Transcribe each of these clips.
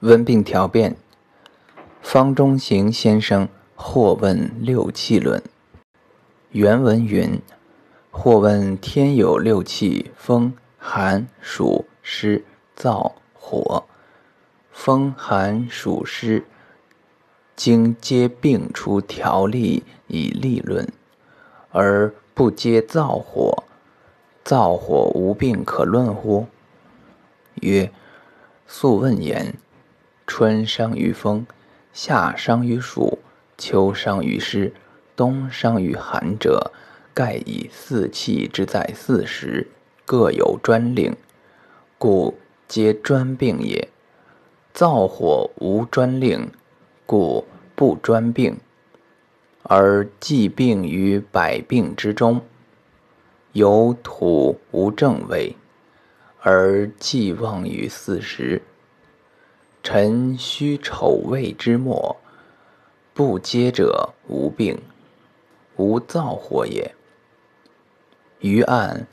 温病调变，方中行先生或问六气论。原文云：或问天有六气，风、寒、暑、湿、燥、火。风、寒、暑、湿，经皆病出条例以立论，而不皆燥火。燥火无病可论乎？曰：素问言。春伤于风，夏伤于暑，秋伤于湿，冬伤于寒者，盖以四气之在四时，各有专令，故皆专病也。燥火无专令，故不专病，而既病于百病之中。有土无正位，而既旺于四时。辰戌丑未之末，不接者无病，无燥火也。余案，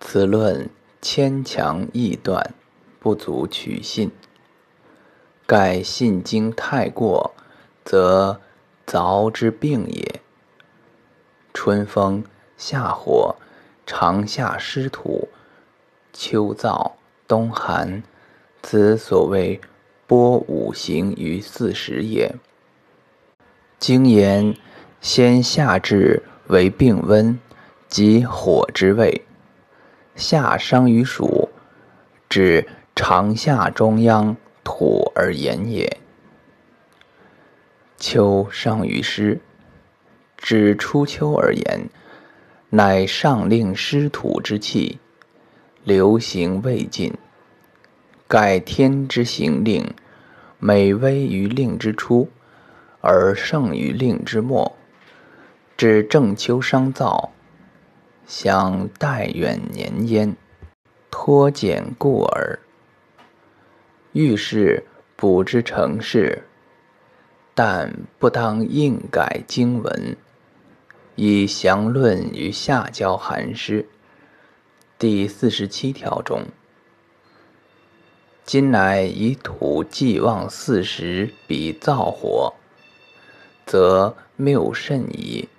此论牵强臆断，不足取信。盖信经太过，则凿之病也。春风夏火，长夏湿土，秋燥冬寒。此所谓播五行于四时也。经言先夏至为病温，即火之位。夏伤于暑，指长夏中央土而言也。秋伤于湿，指初秋而言，乃上令湿土之气，流行未尽。盖天之行令，每微于令之初，而盛于令之末。至正秋伤燥，想待远年焉，脱简故耳。遇事补之成事，但不当硬改经文，以详论于下焦寒湿第四十七条中。今乃以土既旺四时，比燥火，则谬甚矣。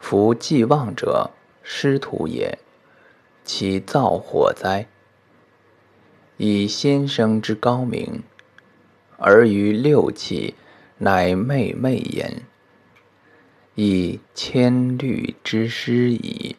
夫既旺者，湿土也，其燥火哉？以先生之高明，而于六气，乃昧昧焉，以千虑之失矣。